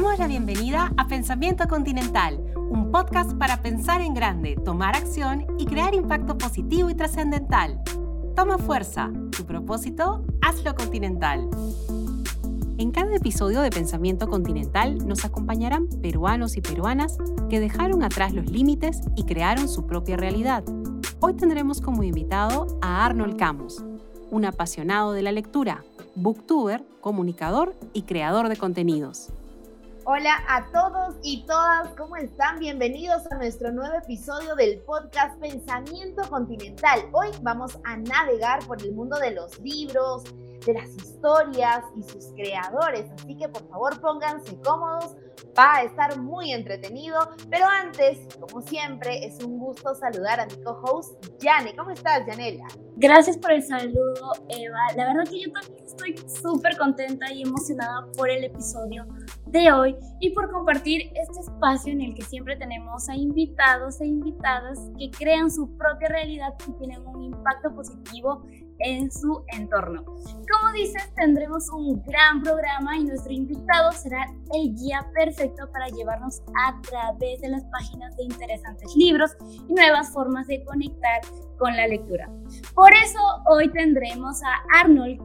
damos la bienvenida a Pensamiento Continental, un podcast para pensar en grande, tomar acción y crear impacto positivo y trascendental. Toma fuerza, tu propósito, hazlo continental. En cada episodio de Pensamiento Continental nos acompañarán peruanos y peruanas que dejaron atrás los límites y crearon su propia realidad. Hoy tendremos como invitado a Arnold Camus, un apasionado de la lectura, booktuber, comunicador y creador de contenidos. Hola a todos y todas, ¿cómo están? Bienvenidos a nuestro nuevo episodio del podcast Pensamiento Continental. Hoy vamos a navegar por el mundo de los libros, de las historias y sus creadores, así que por favor pónganse cómodos, va a estar muy entretenido, pero antes, como siempre, es un gusto saludar a mi co-host Yane. ¿Cómo estás, Yanela? Gracias por el saludo, Eva. La verdad que yo también estoy súper contenta y emocionada por el episodio de hoy y por compartir este espacio en el que siempre tenemos a invitados e invitadas que crean su propia realidad y tienen un impacto positivo en su entorno. Como dices, tendremos un gran programa y nuestro invitado será el guía perfecto para llevarnos a través de las páginas de interesantes libros y nuevas formas de conectar con la lectura. Por eso hoy tendremos a Arnold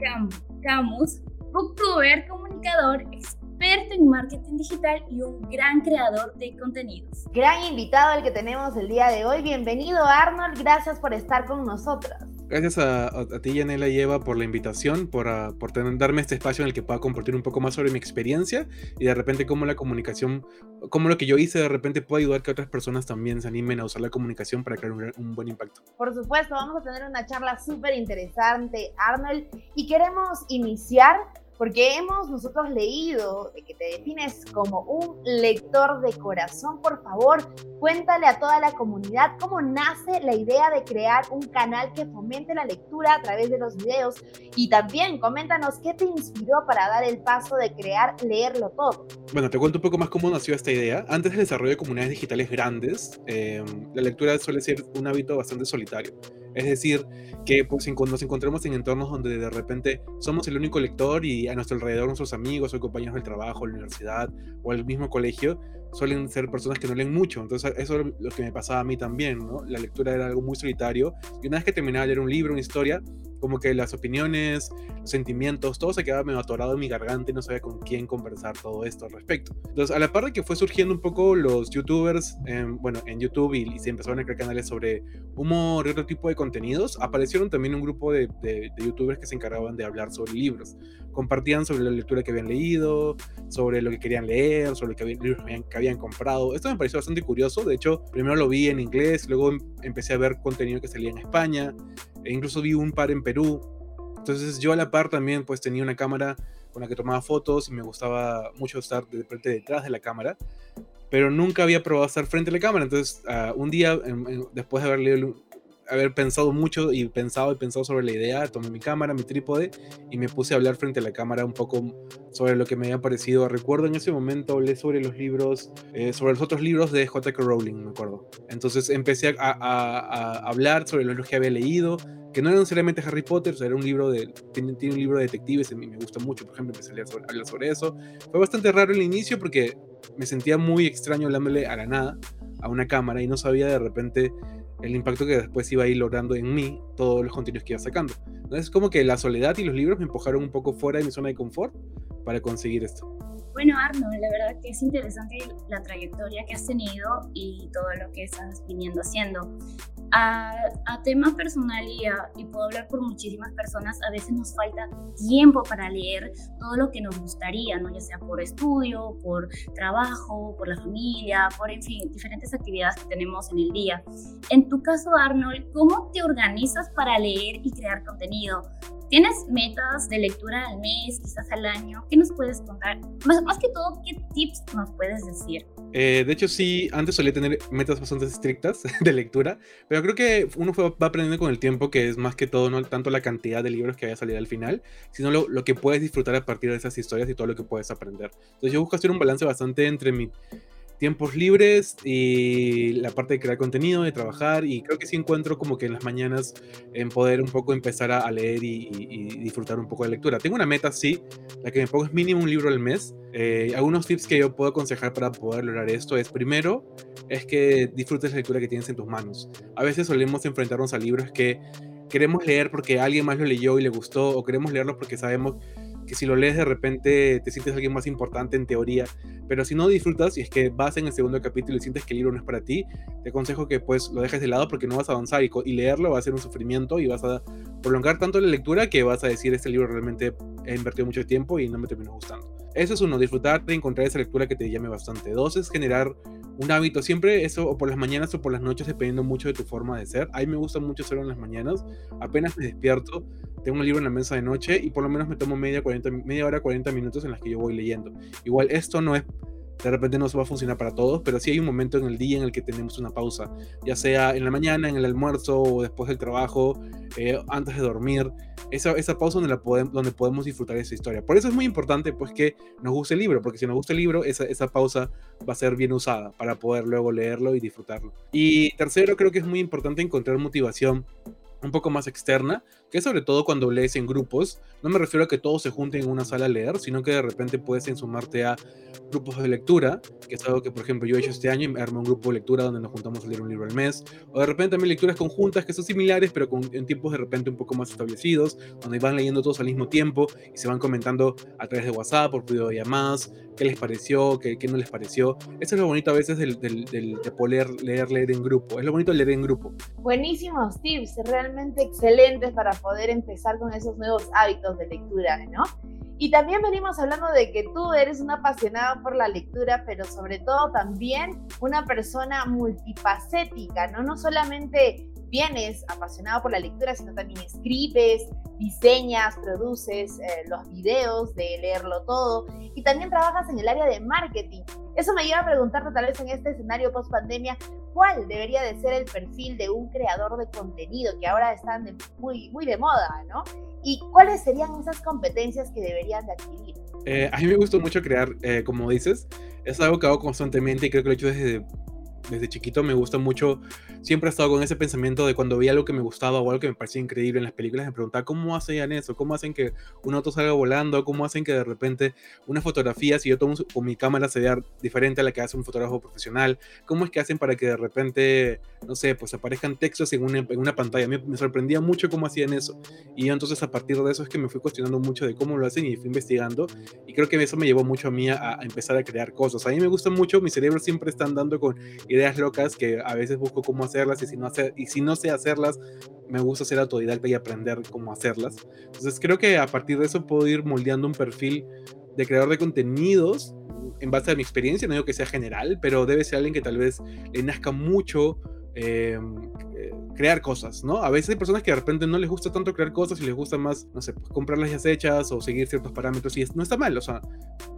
Camus, booktuber, comunicador, experto en marketing digital y un gran creador de contenidos. Gran invitado el que tenemos el día de hoy. Bienvenido Arnold, gracias por estar con nosotros. Gracias a, ti, Yanela y Eva, por la invitación, por, uh, por darme este espacio en el que pueda compartir un poco más sobre mi experiencia y de repente cómo la comunicación, cómo lo que yo hice de repente puede ayudar a que otras personas también se animen a usar la comunicación para crear un, un buen impacto. Por supuesto, vamos a tener una charla súper interesante, Arnold, y queremos iniciar porque hemos nosotros leído de que te defines como un lector de corazón. Por favor, cuéntale a toda la comunidad cómo nace la idea de crear un canal que fomente la lectura a través de los videos y también coméntanos qué te inspiró para dar el paso de crear Leerlo Todo. Bueno, te cuento un poco más cómo nació esta idea. Antes del desarrollo de comunidades digitales grandes, eh, la lectura suele ser un hábito bastante solitario. Es decir, que pues, nos encontramos en entornos donde de repente somos el único lector y a nuestro alrededor nuestros amigos o compañeros del trabajo, la universidad o el mismo colegio suelen ser personas que no leen mucho. Entonces eso es lo que me pasaba a mí también, ¿no? La lectura era algo muy solitario y una vez que terminaba de leer un libro, una historia, como que las opiniones, los sentimientos, todo se quedaba medio atorado en mi garganta y no sabía con quién conversar todo esto al respecto. Entonces, a la par de que fue surgiendo un poco los youtubers, bueno, en YouTube y, se empezaron a crear canales sobre humor y otro tipo de contenidos, aparecieron también un grupo de, de, youtubers que se encargaban de hablar sobre libros. Compartían sobre la lectura que habían leído, sobre lo que querían leer, sobre lo que habían, que habían comprado. Esto me pareció bastante curioso. De hecho, primero lo vi en inglés, luego em, empecé a ver contenido que salía en España, e incluso vi un par en Perú. Entonces yo a la par también pues tenía una cámara con la que tomaba fotos y me gustaba mucho estar de repente detrás de la cámara, pero nunca había probado estar frente a la cámara. Entonces uh, un día, después de haber leído haber pensado mucho y pensado y pensado sobre la idea, tomé mi cámara, mi trípode y me puse a hablar frente a la cámara un poco sobre lo que me había parecido. Recuerdo en ese momento hablé sobre los libros, eh, sobre los otros libros de J.K. Rowling, me acuerdo. Entonces empecé a, a, hablar sobre los que había leído, que no era necesariamente Harry Potter, era un libro de, tiene, un libro de detectives, y me gusta mucho, por ejemplo, empecé a hablar sobre eso. Fue bastante raro el inicio porque me sentía muy extraño hablándole a la nada, a una cámara, y no sabía de repente el impacto que después iba a ir logrando en mí todos los contenidos que iba sacando. Entonces, como que la soledad y los libros me empujaron un poco fuera de mi zona de confort para conseguir esto. Bueno, Arnold, la verdad que es interesante la trayectoria que has tenido y todo lo que estás viniendo haciendo. A, a tema personal y, y, puedo hablar por muchísimas personas, a veces nos falta tiempo para leer todo lo que nos gustaría, ¿no? ya sea por estudio, por trabajo, por la familia, por, en fin, diferentes actividades que tenemos en el día. En tu caso, Arnold, ¿cómo te organizas para leer y crear contenido? ¿Tienes metas de lectura al mes, quizás al año? ¿Qué nos puedes contar? Más, más que todo, ¿qué tips nos puedes decir? Eh, de hecho, sí, antes solía tener metas bastante estrictas de lectura, pero creo que uno va aprendiendo con el tiempo que es más que todo no tanto la cantidad de libros que haya salido al final, sino lo, lo, que puedes disfrutar a partir de esas historias y todo lo que puedes aprender. Entonces yo busco hacer un balance bastante entre mi tiempos libres y la parte de crear contenido, de trabajar y creo que sí encuentro como que en las mañanas en poder un poco empezar a, leer y, disfrutar un poco de lectura. Tengo una meta, sí, la que me pongo es mínimo un libro al mes. Eh, algunos tips que yo puedo aconsejar para poder lograr esto es primero, es que disfrutes la lectura que tienes en tus manos. A veces solemos enfrentarnos a libros que queremos leer porque alguien más lo leyó y le gustó o queremos leerlos porque sabemos que si lo lees de repente te sientes alguien más importante en teoría, pero si no disfrutas y es que vas en el segundo capítulo y sientes que el libro no es para ti, te aconsejo que pues lo dejes de lado porque no vas a avanzar y, y leerlo va a ser un sufrimiento y vas a prolongar tanto la lectura que vas a decir este libro realmente he invertido mucho tiempo y no me terminó gustando. Eso es uno, disfrutar de encontrar esa lectura que te llame bastante. Dos es generar un hábito, siempre eso, o por las mañanas o por las noches, dependiendo mucho de tu forma de ser. A mí me gusta mucho hacerlo en las mañanas. Apenas me despierto, tengo un libro en la mesa de noche y por lo menos me tomo media, 40, media hora, 40 minutos en las que yo voy leyendo. Igual esto no es de repente no va a funcionar para todos, pero sí hay un momento en el día en el que tenemos una pausa, ya sea en la mañana, en el almuerzo o después del trabajo, eh, antes de dormir, esa, esa pausa donde, la podemos, donde podemos disfrutar esa historia. Por eso es muy importante pues que nos guste el libro, porque si nos gusta el libro, esa, esa pausa va a ser bien usada para poder luego leerlo y disfrutarlo. Y tercero, creo que es muy importante encontrar motivación un poco más externa, que sobre todo cuando lees en grupos, no me refiero a que todos se junten en una sala a leer, sino que de repente puedes sumarte a grupos de lectura, que es algo que por ejemplo yo he hecho este año, me armé un grupo de lectura donde nos juntamos a leer un libro al mes, o de repente también lecturas conjuntas que son similares, pero con, en tiempos de repente un poco más establecidos, donde van leyendo todos al mismo tiempo y se van comentando a través de WhatsApp, por videollamadas, qué les pareció, qué, no les pareció. Eso es lo bonito a veces del, del, de poder leer, leer en grupo, es lo bonito leer en grupo. Buenísimos tips, realmente excelentes para poder empezar con esos nuevos hábitos de lectura, ¿no? Y también venimos hablando de que tú eres una apasionada por la lectura, pero sobre todo también una persona multifacética, ¿no? No solamente vienes apasionado por la lectura, sino también escribes, diseñas, produces eh, los videos de leerlo todo y también trabajas en el área de marketing. Eso me lleva a preguntarte tal vez en este escenario post pandemia, ¿cuál debería de ser el perfil de un creador de contenido que ahora están muy, muy de moda, ¿no? ¿Y cuáles serían esas competencias que deberían de adquirir? Eh, a mí me gusta mucho crear, eh, como dices, es algo que hago constantemente y creo que lo he hecho desde desde chiquito me gusta mucho, siempre he estado con ese pensamiento de cuando veía algo que me gustaba o algo que me parecía increíble en las películas, me preguntaba cómo hacían eso, cómo hacen que un auto salga volando, cómo hacen que de repente una fotografía, si yo tomo con mi cámara, se vea diferente a la que hace un fotógrafo profesional, cómo es que hacen para que de repente, no sé, pues aparezcan textos en una, en una pantalla. Me, me sorprendía mucho cómo hacían eso. Y yo entonces a partir de eso es que me fui cuestionando mucho de cómo lo hacen y fui investigando. Y creo que eso me llevó mucho a mí a, a empezar a crear cosas. A mí me gusta mucho, mi cerebro siempre está andando con ideas locas que a veces busco cómo hacerlas y si no, hacer, y si no sé hacerlas, me gusta ser autodidacta y aprender cómo hacerlas. Entonces creo que a partir de eso puedo ir moldeando un perfil de creador de contenidos en base a mi experiencia, no digo que sea general, pero debe ser alguien que tal vez le nazca mucho eh, crear cosas, ¿no? A veces hay personas que de repente no les gusta tanto crear cosas y les gusta más, no sé, pues, comprarlas ya hechas o seguir ciertos parámetros y no está mal, o sea,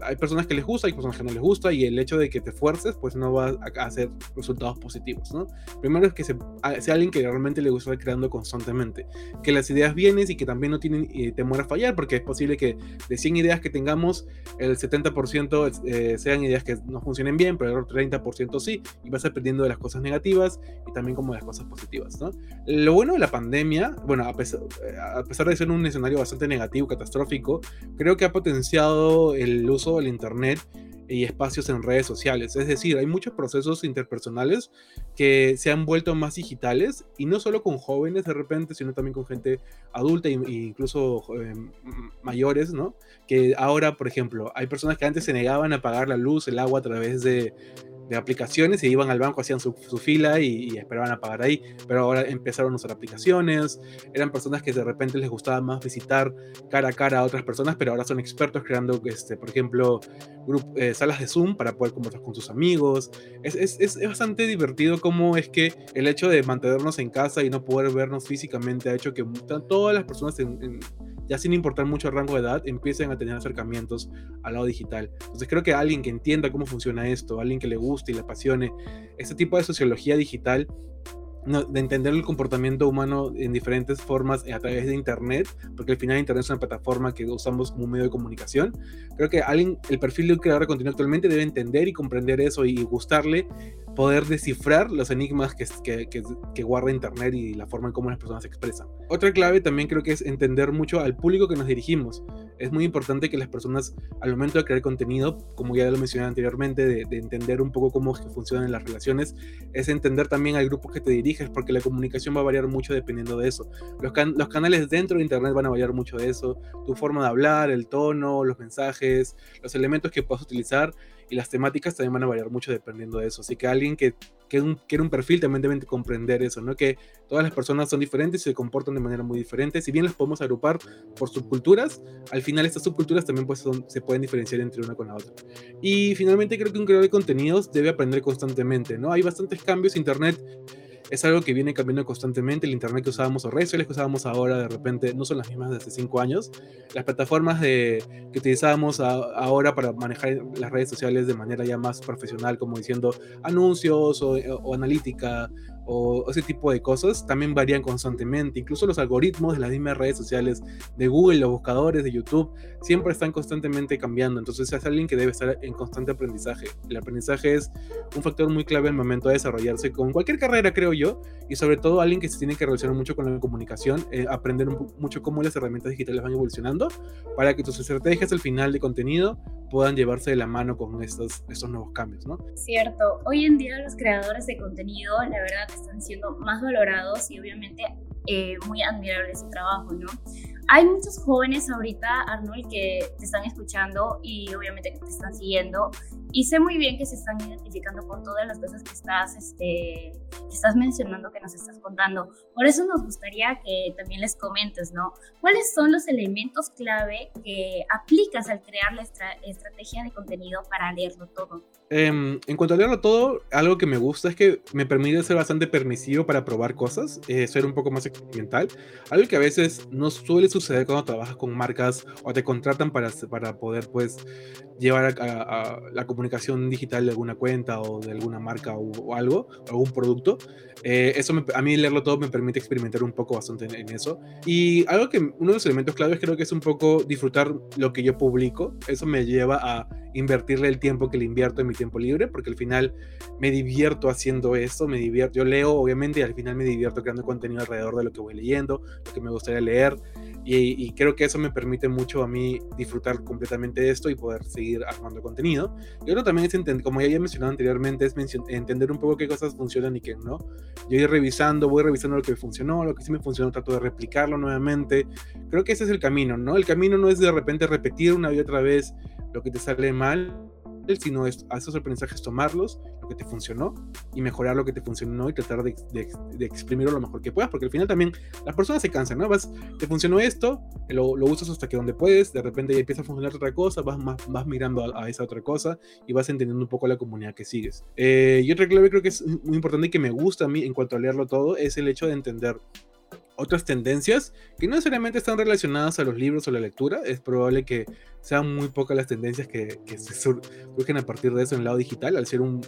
hay personas que les gusta, hay personas que no les gusta y el hecho de que te fuerces pues no va a hacer resultados positivos, ¿no? Primero es que sea alguien que realmente le gusta estar creando constantemente, que las ideas vienen y que también no tienen eh, temor a fallar, porque es posible que de 100 ideas que tengamos, el 70% eh, sean ideas que no funcionen bien, pero el 30% sí, y vas aprendiendo de las cosas negativas y también como de las cosas positivas, ¿no? Lo bueno de la pandemia, bueno, a pesar, a pesar, de ser un escenario bastante negativo, catastrófico, creo que ha potenciado el uso del Internet y espacios en redes sociales. Es decir, hay muchos procesos interpersonales que se han vuelto más digitales y no solo con jóvenes de repente, sino también con gente adulta e incluso eh, mayores, ¿no? Que ahora, por ejemplo, hay personas que antes se negaban a pagar la luz, el agua a través de de aplicaciones y iban al banco, hacían su, fila y, esperaban a pagar ahí. Pero ahora empezaron a usar aplicaciones, eran personas que de repente les gustaba más visitar cara a cara a otras personas, pero ahora son expertos creando, este, por ejemplo, eh, salas de Zoom para poder conversar con sus amigos. Es, es, es, bastante divertido cómo es que el hecho de mantenernos en casa y no poder vernos físicamente ha hecho que todas las personas en ya sin importar mucho el rango de edad, empiecen a tener acercamientos al lado digital. Entonces creo que alguien que entienda cómo funciona esto, alguien que le guste y le apasione este tipo de sociología digital, de entender el comportamiento humano en diferentes formas a través de Internet, porque al final Internet es una plataforma que usamos como un medio de comunicación. Creo que alguien, el perfil de un creador de contenido actualmente debe entender y comprender eso y gustarle poder descifrar los enigmas que, guarda Internet y la forma en cómo las personas se expresan. Otra clave también creo que es entender mucho al público que nos dirigimos. Es muy importante que las personas al momento de crear contenido, como ya lo mencioné anteriormente, de, entender un poco cómo funcionan las relaciones, es entender también al grupo que te diriges, porque la comunicación va a variar mucho dependiendo de eso. Los, los canales dentro de Internet van a variar mucho de eso, tu forma de hablar, el tono, los mensajes, los elementos que puedas utilizar y las temáticas también van a variar mucho dependiendo de eso. Así que alguien que, que un, quiere perfil también debe comprender eso, ¿no? Que todas las personas son diferentes y se comportan de manera muy diferente. Si bien las podemos agrupar por subculturas, al final estas subculturas también pues se pueden diferenciar entre una con la otra. Y finalmente creo que un creador de contenidos debe aprender constantemente, ¿no? Hay bastantes cambios. Internet es algo que viene cambiando constantemente. El Internet que usábamos o redes sociales que usábamos ahora de repente no son las mismas de hace cinco años. Las plataformas de, que utilizábamos ahora para manejar las redes sociales de manera ya más profesional, como diciendo anuncios o, o analítica o ese tipo de cosas también varían constantemente. Incluso los algoritmos de las mismas redes sociales de Google, los buscadores de YouTube, siempre están constantemente cambiando. Entonces es alguien que debe estar en constante aprendizaje. El aprendizaje es un factor muy clave en el momento de desarrollarse con cualquier carrera, creo yo, y sobre todo alguien que se tiene que relacionar mucho con la comunicación, eh, aprender mucho cómo las herramientas digitales van evolucionando para que tus estrategias al final de contenido puedan llevarse de la mano con estos, estos nuevos cambios, ¿no? Cierto. Hoy en día los creadores de contenido, la verdad, están siendo más valorados y obviamente eh, muy admirable su trabajo, ¿no? Hay muchos jóvenes ahorita, Arnold, que te están escuchando y obviamente que te están siguiendo. Y sé muy bien que se están identificando con todas las cosas que estás, este, que estás mencionando, que nos estás contando. Por eso nos gustaría que también les comentes, ¿no? ¿Cuáles son los elementos clave que aplicas al crear la estrategia de contenido para leerlo todo? Em, en cuanto a leerlo todo, algo que me gusta es que me permite ser bastante permisivo para probar cosas, eh, ser un poco más experimental. Algo que a veces no suele suceder cuando trabajas con marcas o te contratan para, para poder pues llevar a, la comunicación digital de alguna cuenta o de alguna marca o, algo, algún producto. Eh, eso a mí leerlo todo me permite experimentar un poco bastante en, eso. Y algo que uno de los elementos claves creo que es un poco disfrutar lo que yo publico. Eso me lleva a invertirle el tiempo que le invierto en mi tiempo libre, porque al final me divierto haciendo esto, me divierto, yo leo obviamente y al final me divierto creando contenido alrededor de lo que voy leyendo, lo que me gustaría leer. Y, creo que eso me permite mucho a mí disfrutar completamente de esto y poder seguir armando contenido. Y otro también es, como ya había mencionado anteriormente, es entender un poco qué cosas funcionan y qué no. Yo ir revisando, voy revisando lo que funcionó, lo que sí me funcionó, trato de replicarlo nuevamente. Creo que ese es el camino, ¿no? El camino no es de repente repetir una y otra vez lo que te sale mal, sino es, a esos aprendizajes tomarlos, lo que te funcionó, y mejorar lo que te funcionó y tratar de, de, exprimirlo lo mejor que puedas, porque al final también las personas se cansan, ¿no? Vas, te funcionó esto, lo, lo usas hasta que donde puedes, de repente ya empieza a funcionar otra cosa, vas, más, vas mirando a, esa otra cosa y vas entendiendo un poco la comunidad que sigues. Eh, y otra clave creo que es muy importante y que me gusta a mí en cuanto a leerlo todo, es el hecho de entender otras tendencias que no necesariamente están relacionadas a los libros o la lectura. Es probable que sean muy pocas las tendencias que, se surgen a partir de eso en el lado digital, al ser un,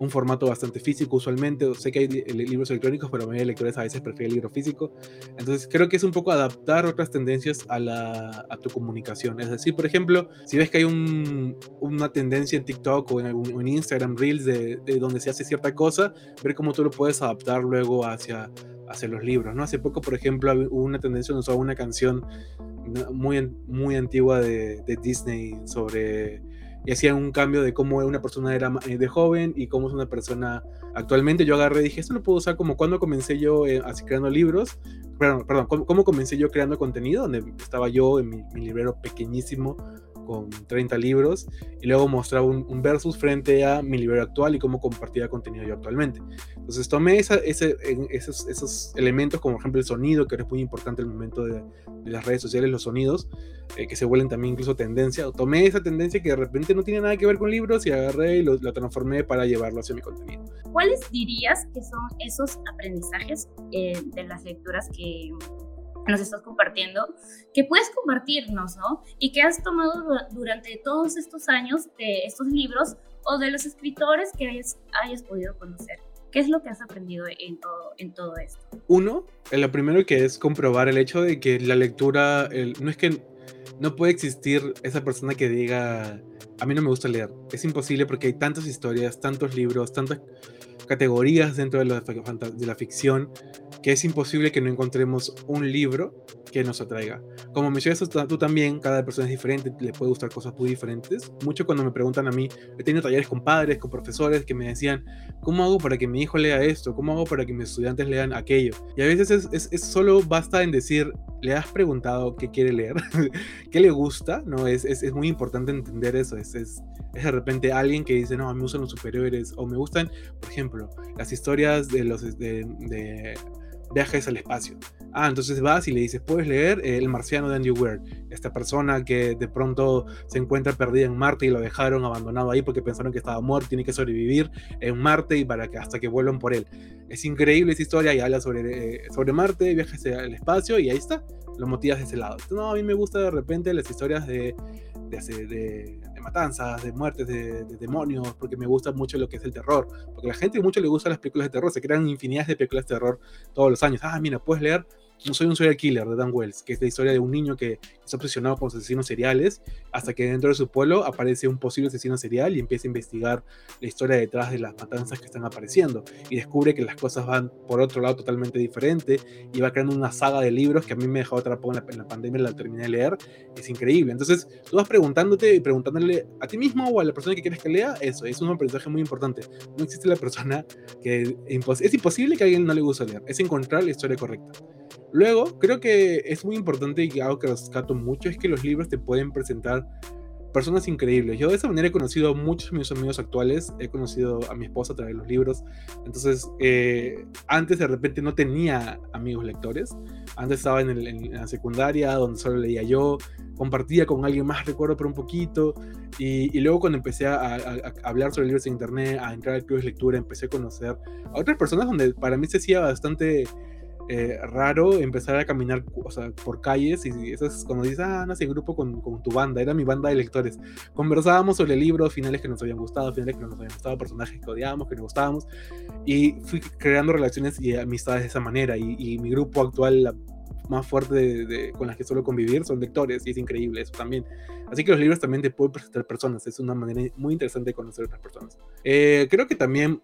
un formato bastante físico usualmente. Sé que hay libros electrónicos, pero la mayoría de lectores a veces prefieren el libro físico. Entonces creo que es un poco adaptar otras tendencias a, la, a tu comunicación. Es decir, por ejemplo, si ves que hay un, una tendencia en TikTok o en, en Instagram Reels de, de, donde se hace cierta cosa, ver cómo tú lo puedes adaptar luego hacia hacia los libros, ¿no? Hace poco, por ejemplo, hubo una tendencia, usaba una canción muy, muy antigua de, Disney sobre y hacían un cambio de cómo una persona era eh, de joven y cómo es una persona actualmente. Yo agarré y dije, esto lo puedo usar como cuando comencé yo eh, creando libros, perdón, perdón, cómo, comencé yo creando contenido, donde estaba yo en mi, mi librero pequeñísimo con 30 libros y luego mostraba un, versus frente a mi libro actual y cómo compartía contenido yo actualmente. Entonces tomé esos, esos, elementos, como por ejemplo el sonido, que es muy importante en el momento de, las redes sociales, los sonidos, eh, que se vuelven también incluso tendencia. Tomé esa tendencia que de repente no tiene nada que ver con libros y agarré y lo, lo transformé para llevarlo hacia mi contenido. ¿Cuáles dirías que son esos aprendizajes eh, de las lecturas que nos estás compartiendo, que puedes compartirnos, ¿no? Y que has tomado durante todos estos años de estos libros o de los escritores que hayas, hayas podido conocer. ¿Qué es lo que has aprendido en todo, en todo esto? Uno, lo primero que es comprobar el hecho de que la lectura, no es que no puede existir esa persona que diga, a mí no me gusta leer. Es imposible porque hay tantas historias, tantos libros, tantas categorías dentro de la, de la ficción que es imposible que no encontremos un libro que nos atraiga. Como mencionas tú también, cada persona es diferente, le puede gustar cosas muy diferentes. Mucho cuando me preguntan a mí, he tenido talleres con padres, con profesores que me decían, ¿cómo hago para que mi hijo lea esto? ¿Cómo hago para que mis estudiantes lean aquello? Y a veces es, es, solo basta en decir, le has preguntado qué quiere leer, qué le gusta, ¿no? Es, es, es muy importante entender eso. Es, es, es de repente alguien que dice, no, me gustan los superiores, o me gustan, por ejemplo, las historias de los de, viajes al espacio. Ah, entonces vas y le dices, puedes leer El marciano de Andy Weir, esta persona que de pronto se encuentra perdida en Marte y lo dejaron abandonado ahí porque pensaron que estaba muerto, tiene que sobrevivir en Marte y para que hasta que vuelvan por él. Es increíble esa historia y habla sobre, eh, sobre Marte, viajes al espacio y ahí está, lo motivas de ese lado. No, a mí me gusta de repente las historias de matanzas, de muertes, de, demonios, porque me gusta mucho lo que es el terror. Porque a la gente mucho le gusta las películas de terror, se crean infinidades de películas de terror todos los años. Ah, mira, puedes leer no soy un serial killer de Dan Wells, que es la historia de un niño que está obsesionado con asesinos seriales, hasta que dentro de su pueblo aparece un posible asesino serial y empieza a investigar la historia detrás de las matanzas que están apareciendo. Y descubre que las cosas van por otro lado totalmente diferente y va creando una saga de libros que a mí me dejó atrapado en la, en la la terminé de leer. Es increíble. Entonces, tú vas preguntándote y preguntándole a ti mismo o a la persona que quieres que lea, eso, es un aprendizaje muy importante. No existe la persona que es imposible que a alguien no le guste leer, es encontrar la historia correcta. Luego, creo que es muy importante y algo que rescato mucho es que los libros te pueden presentar personas increíbles. Yo de esa manera he conocido a muchos de mis amigos actuales, he conocido a mi esposa a través de los libros. Entonces, eh, antes de repente no tenía amigos lectores. Antes estaba en, la secundaria, donde solo leía yo, compartía con alguien más, recuerdo, por un poquito. Y, luego cuando empecé a, a, hablar sobre libros en internet, a entrar al club de lectura, empecé a conocer a otras personas donde para mí se hacía bastante eh, raro empezar a caminar o sea, por calles y eso es cuando dices, ah, no sé, grupo con, con, tu banda, era mi banda de lectores. Conversábamos sobre libros, finales que nos habían gustado, finales que no nos habían gustado, personajes que odiábamos, que nos gustábamos y fui creando relaciones y amistades de esa manera y, mi grupo actual, la más fuerte de, con las que suelo convivir son lectores y es increíble eso también. Así que los libros también te pueden presentar personas, es una manera muy interesante de conocer a otras personas. Eh, creo que también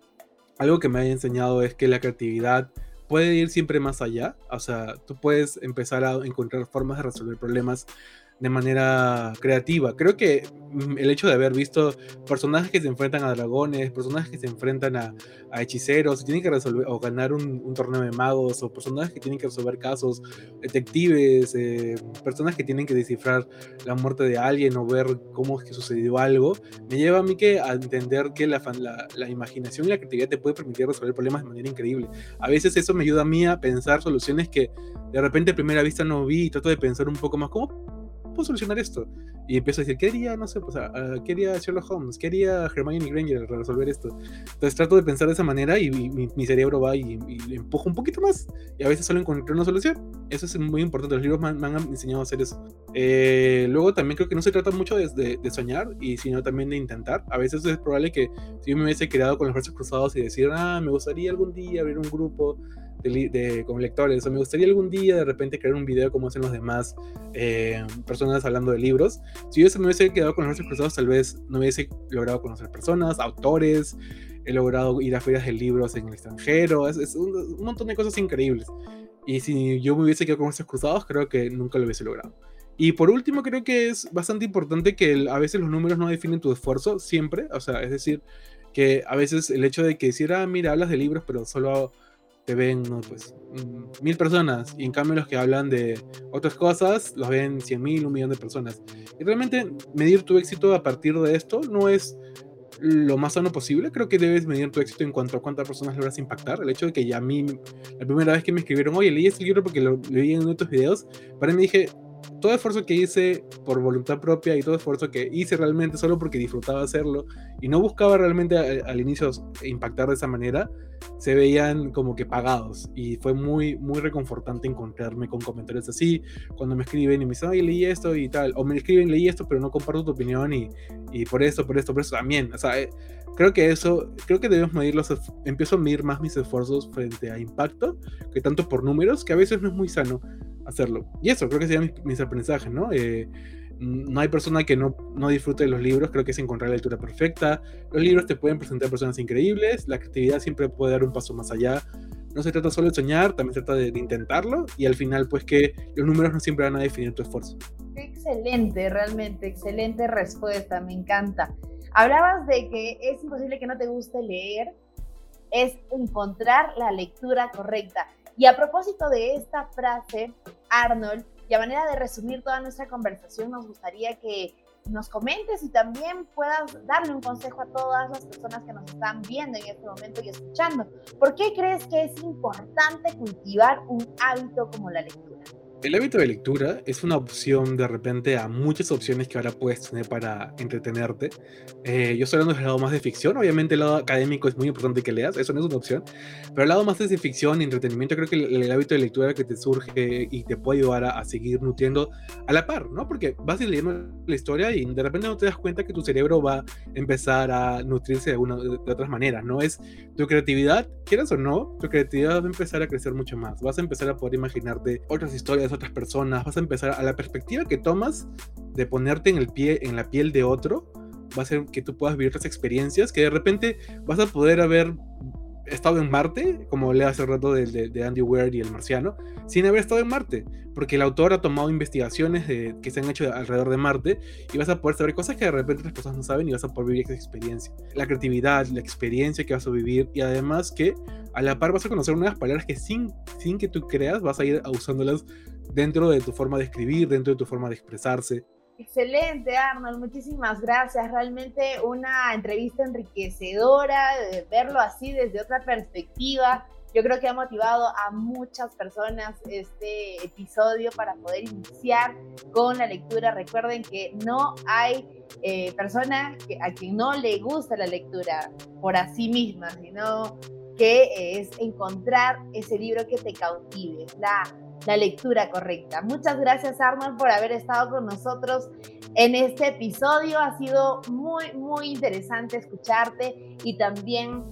algo que me ha enseñado es que la creatividad puede ir siempre más allá. O sea, tú puedes empezar a encontrar formas de resolver problemas de manera creativa. Creo que mm, el hecho de haber visto personajes que se enfrentan a dragones, personajes que se enfrentan a, hechiceros, tienen que resolver o ganar un, torneo de magos, o personajes que tienen que resolver casos, detectives, eh, personas que tienen que descifrar la muerte de alguien o ver cómo es que sucedió algo, me lleva a mí que a entender que la, la, la imaginación y la creatividad te puede permitir resolver problemas de manera increíble. A veces eso me ayuda a mí a pensar soluciones que de repente a primera vista no vi y trato de pensar un poco más cómo puedo solucionar esto? Y empiezo a decir, ¿qué haría, no sé, pues, uh, ¿qué haría Sherlock Holmes? ¿Qué haría Hermione Granger para resolver esto? Entonces trato de pensar de esa manera y, mi, cerebro va y, y, empuja un poquito más. Y a veces solo encuentro una solución. Eso es muy importante. Los libros me, han enseñado a hacer eso. Eh, luego también creo que no se trata mucho de, de, soñar, y sino también de intentar. A veces es probable que si yo me hubiese quedado con los brazos cruzados y decir, ah, me gustaría algún día abrir un grupo de, con lectores. O me gustaría algún día de repente crear un video como hacen los demás eh, personas hablando de libros. Si yo se me hubiese quedado con los brazos cruzados, tal vez no hubiese logrado conocer personas, autores, he logrado ir a ferias de libros en el extranjero, es, un, montón de cosas increíbles. Y si yo me hubiese quedado con los cruzados, creo que nunca lo hubiese logrado. Y por último, creo que es bastante importante que a veces los números no definen tu esfuerzo, siempre. O sea, es decir, que a veces el hecho de que decir, ah, mira, hablas de libros, pero solo te ven, ¿no? pues, mm, mil personas, y en cambio los que hablan de otras cosas los ven cien mil, un millón de personas. Y realmente medir tu éxito a partir de esto no es lo más sano posible. Creo que debes medir tu éxito en cuanto a cuántas personas logras impactar. El hecho de que ya a mí, la primera vez que me escribieron, oye, leí este libro porque lo leí en otros videos, para mí dije, todo esfuerzo que hice por voluntad propia y todo esfuerzo que hice realmente solo porque disfrutaba hacerlo y no buscaba realmente al, inicio impactar de esa manera, se veían como que pagados y fue muy, muy reconfortante encontrarme con comentarios así, cuando me escriben y me dicen, ay, leí esto y tal, o me escriben, leí esto, pero no comparto tu opinión y, y por esto, por esto, por eso también, o sea, eh, creo que eso, creo que debemos medir los, empiezo a medir más mis esfuerzos frente a impacto que tanto por números, que a veces no es muy sano hacerlo. Y eso, creo que serían mis, aprendizajes, ¿no? Eh, no hay persona que no, no disfrute de los libros, creo que es encontrar la lectura perfecta. Los libros te pueden presentar personas increíbles, la creatividad siempre puede dar un paso más allá. No se trata solo de soñar, también se trata de, de intentarlo y al final pues que los números no siempre van a definir tu esfuerzo. Excelente, realmente, excelente respuesta, me encanta. Hablabas de que es imposible que no te guste leer, es encontrar la lectura correcta. Y a propósito de esta frase, Arnold, y a manera de resumir toda nuestra conversación, nos gustaría que nos comentes y también puedas darle un consejo a todas las personas que nos están viendo en este momento y escuchando. ¿Por qué crees que es importante cultivar un hábito como la lectura? El hábito de lectura es una opción de repente a muchas opciones que ahora puedes tener para entretenerte. Eh, yo estoy hablando del lado más de ficción, obviamente el lado académico es muy importante que leas, eso no es una opción, pero el lado más de ficción y entretenimiento creo que el, hábito de lectura que te surge y te puede ayudar a, seguir nutriendo a la par, ¿no? Porque vas leyendo la historia y de repente no te das cuenta que tu cerebro va a empezar a nutrirse de, una, de otras maneras, ¿no? Es tu creatividad, quieras o no, tu creatividad va a empezar a crecer mucho más, vas a empezar a poder imaginarte otras historias otras personas, vas a empezar a la perspectiva que tomas de ponerte en el pie, en la piel de otro, va a ser que tú puedas vivir otras experiencias que de repente vas a poder haber estado en Marte, como le hace rato de, de, Andy Weir y el marciano, sin haber estado en Marte, porque el autor ha tomado investigaciones de, que se han hecho alrededor de Marte y vas a poder saber cosas que de repente otras personas no saben y vas a poder vivir esa experiencia. La creatividad, la experiencia que vas a vivir y además que a la par vas a conocer nuevas palabras que sin, sin que tú creas vas a ir usándolas dentro de tu forma de escribir, dentro de tu forma de expresarse. Excelente, Arnold. Muchísimas gracias. Realmente una entrevista enriquecedora, de verlo así desde otra perspectiva. Yo creo que ha motivado a muchas personas este episodio para poder iniciar con la lectura. Recuerden que no hay eh, persona a quien no le gusta la lectura por así misma, sino que es encontrar ese libro que te cautive, la la lectura correcta. Muchas gracias Arnold por haber estado con nosotros en este episodio. Ha sido muy, muy interesante escucharte y también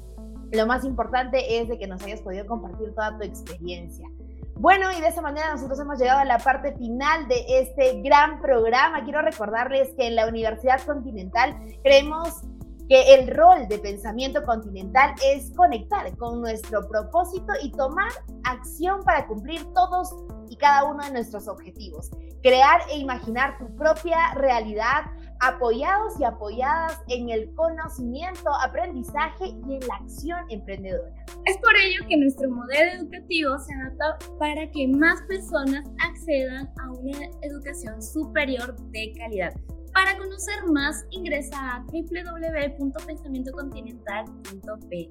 lo más importante es de que nos hayas podido compartir toda tu experiencia. Bueno, y de esa manera nosotros hemos llegado a la parte final de este gran programa. Quiero recordarles que en la Universidad Continental creemos que el rol de pensamiento continental es conectar con nuestro propósito y tomar acción para cumplir todos y cada uno de nuestros objetivos. Crear e imaginar tu propia realidad apoyados y apoyadas en el conocimiento, aprendizaje y en la acción emprendedora. Es por ello que nuestro modelo educativo se adapta para que más personas accedan a una educación superior de calidad para conocer más, ingresa a www.pensamientocontinental.pe.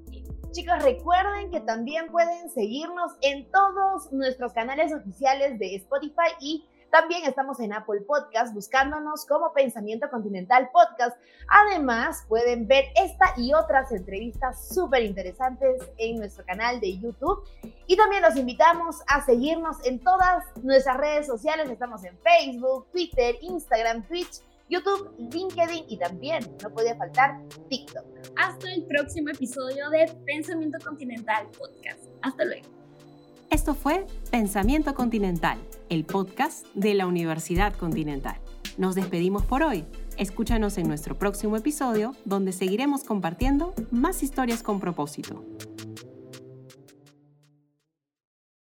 Chicos, recuerden que también pueden seguirnos en todos nuestros canales oficiales de Spotify y también estamos en Apple Podcast buscándonos como Pensamiento Continental Podcast. Además, pueden ver esta y otras entrevistas súper interesantes en nuestro canal de YouTube. Y también los invitamos a seguirnos en todas nuestras redes sociales. Estamos en Facebook, Twitter, Instagram, Twitch YouTube, LinkedIn y también no podía faltar TikTok. Hasta el próximo episodio de Pensamiento Continental Podcast. Hasta luego. Esto fue Pensamiento Continental, el podcast de la Universidad Continental. Nos despedimos por hoy. Escúchanos en nuestro próximo episodio donde seguiremos compartiendo más historias con propósito.